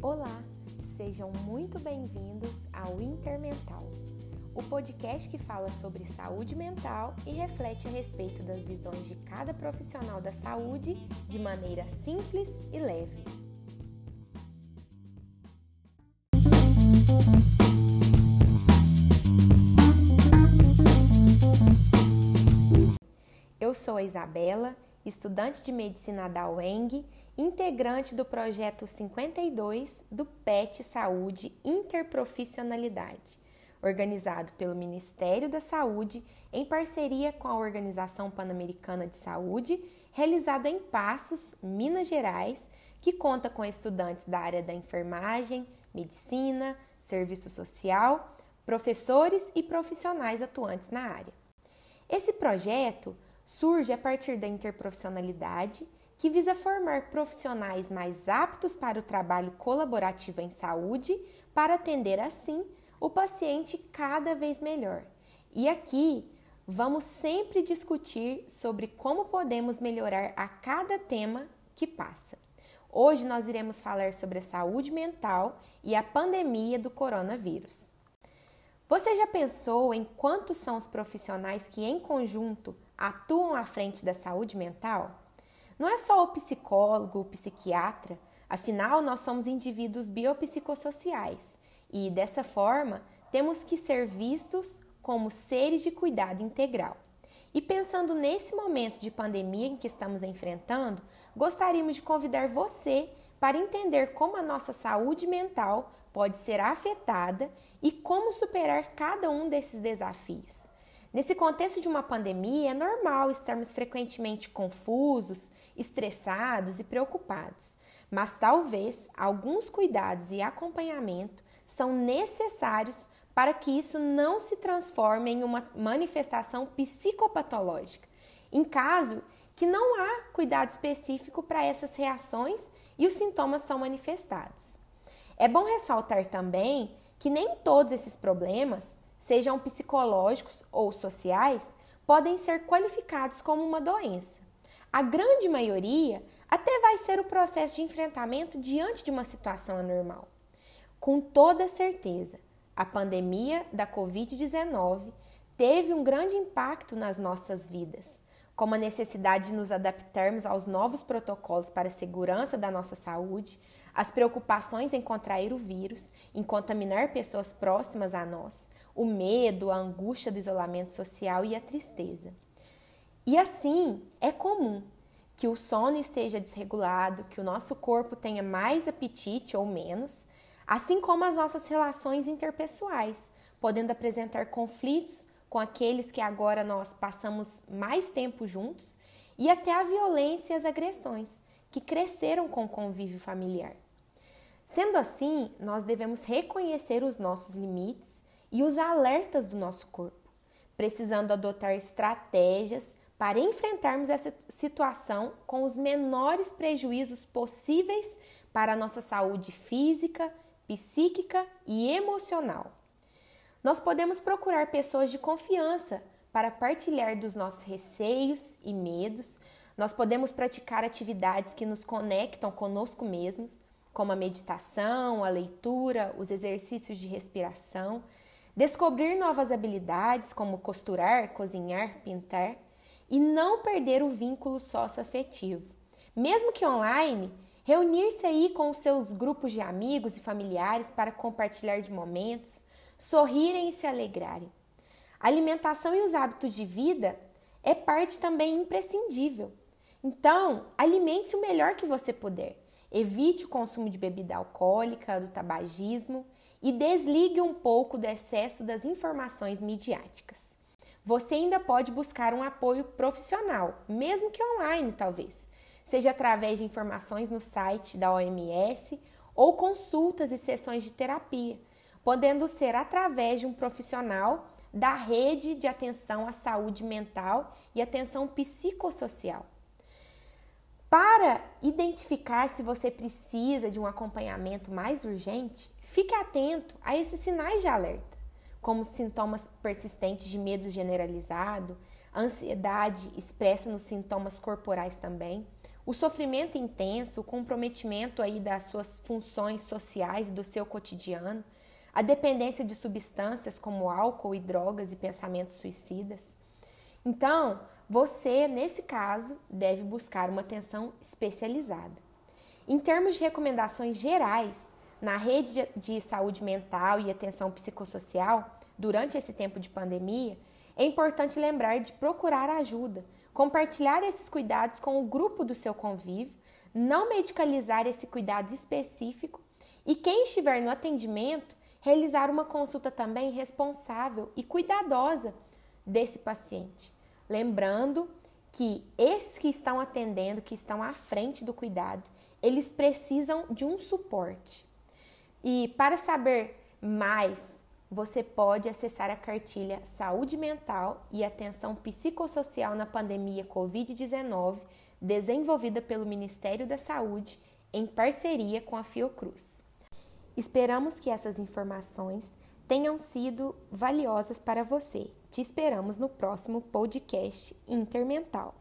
Olá, sejam muito bem-vindos ao Intermental, o podcast que fala sobre saúde mental e reflete a respeito das visões de cada profissional da saúde de maneira simples e leve. Eu sou a Isabela, estudante de medicina da UENG, integrante do projeto 52 do PET Saúde Interprofissionalidade, organizado pelo Ministério da Saúde em parceria com a Organização Pan-Americana de Saúde, realizado em Passos, Minas Gerais, que conta com estudantes da área da enfermagem, medicina, serviço social, professores e profissionais atuantes na área. Esse projeto surge a partir da interprofissionalidade, que visa formar profissionais mais aptos para o trabalho colaborativo em saúde, para atender assim o paciente cada vez melhor. E aqui vamos sempre discutir sobre como podemos melhorar a cada tema que passa. Hoje nós iremos falar sobre a saúde mental e a pandemia do coronavírus. Você já pensou em quantos são os profissionais que, em conjunto, atuam à frente da saúde mental? Não é só o psicólogo, o psiquiatra, afinal, nós somos indivíduos biopsicossociais e, dessa forma, temos que ser vistos como seres de cuidado integral. E pensando nesse momento de pandemia em que estamos enfrentando, gostaríamos de convidar você para entender como a nossa saúde mental pode ser afetada e como superar cada um desses desafios. Nesse contexto de uma pandemia, é normal estarmos frequentemente confusos, estressados e preocupados, mas talvez alguns cuidados e acompanhamento são necessários para que isso não se transforme em uma manifestação psicopatológica, em caso que não há cuidado específico para essas reações e os sintomas são manifestados. É bom ressaltar também que nem todos esses problemas, sejam psicológicos ou sociais, podem ser qualificados como uma doença. A grande maioria até vai ser o processo de enfrentamento diante de uma situação anormal. Com toda certeza, a pandemia da Covid-19 teve um grande impacto nas nossas vidas, como a necessidade de nos adaptarmos aos novos protocolos para a segurança da nossa saúde, as preocupações em contrair o vírus, em contaminar pessoas próximas a nós, o medo, a angústia do isolamento social e a tristeza. E assim, é comum que o sono esteja desregulado, que o nosso corpo tenha mais apetite ou menos, assim como as nossas relações interpessoais, podendo apresentar conflitos com aqueles que agora nós passamos mais tempo juntos e até a violência e as agressões que cresceram com o convívio familiar. Sendo assim, nós devemos reconhecer os nossos limites e os alertas do nosso corpo, precisando adotar estratégias para enfrentarmos essa situação com os menores prejuízos possíveis para a nossa saúde física, psíquica e emocional. Nós podemos procurar pessoas de confiança para partilhar dos nossos receios e medos. Nós podemos praticar atividades que nos conectam conosco mesmos como a meditação, a leitura, os exercícios de respiração, descobrir novas habilidades como costurar, cozinhar, pintar e não perder o vínculo socioafetivo. Mesmo que online, reunir-se aí com os seus grupos de amigos e familiares para compartilhar de momentos, sorrirem e se alegrarem. A alimentação e os hábitos de vida é parte também imprescindível. Então, alimente-se o melhor que você puder. Evite o consumo de bebida alcoólica, do tabagismo e desligue um pouco do excesso das informações midiáticas. Você ainda pode buscar um apoio profissional, mesmo que online, talvez, seja através de informações no site da OMS ou consultas e sessões de terapia, podendo ser através de um profissional da rede de atenção à saúde mental e atenção psicossocial. Identificar se você precisa de um acompanhamento mais urgente, fique atento a esses sinais de alerta, como sintomas persistentes de medo generalizado, ansiedade expressa nos sintomas corporais também, o sofrimento intenso, o comprometimento aí das suas funções sociais, do seu cotidiano, a dependência de substâncias como álcool e drogas e pensamentos suicidas. Então, você, nesse caso, deve buscar uma atenção especializada. Em termos de recomendações gerais, na rede de saúde mental e atenção psicossocial, durante esse tempo de pandemia, é importante lembrar de procurar ajuda, compartilhar esses cuidados com o grupo do seu convívio, não medicalizar esse cuidado específico e quem estiver no atendimento, realizar uma consulta também responsável e cuidadosa desse paciente. Lembrando que esses que estão atendendo, que estão à frente do cuidado, eles precisam de um suporte. E para saber mais, você pode acessar a cartilha Saúde Mental e Atenção Psicossocial na Pandemia Covid-19, desenvolvida pelo Ministério da Saúde em parceria com a Fiocruz. Esperamos que essas informações tenham sido valiosas para você. Te esperamos no próximo podcast Intermental.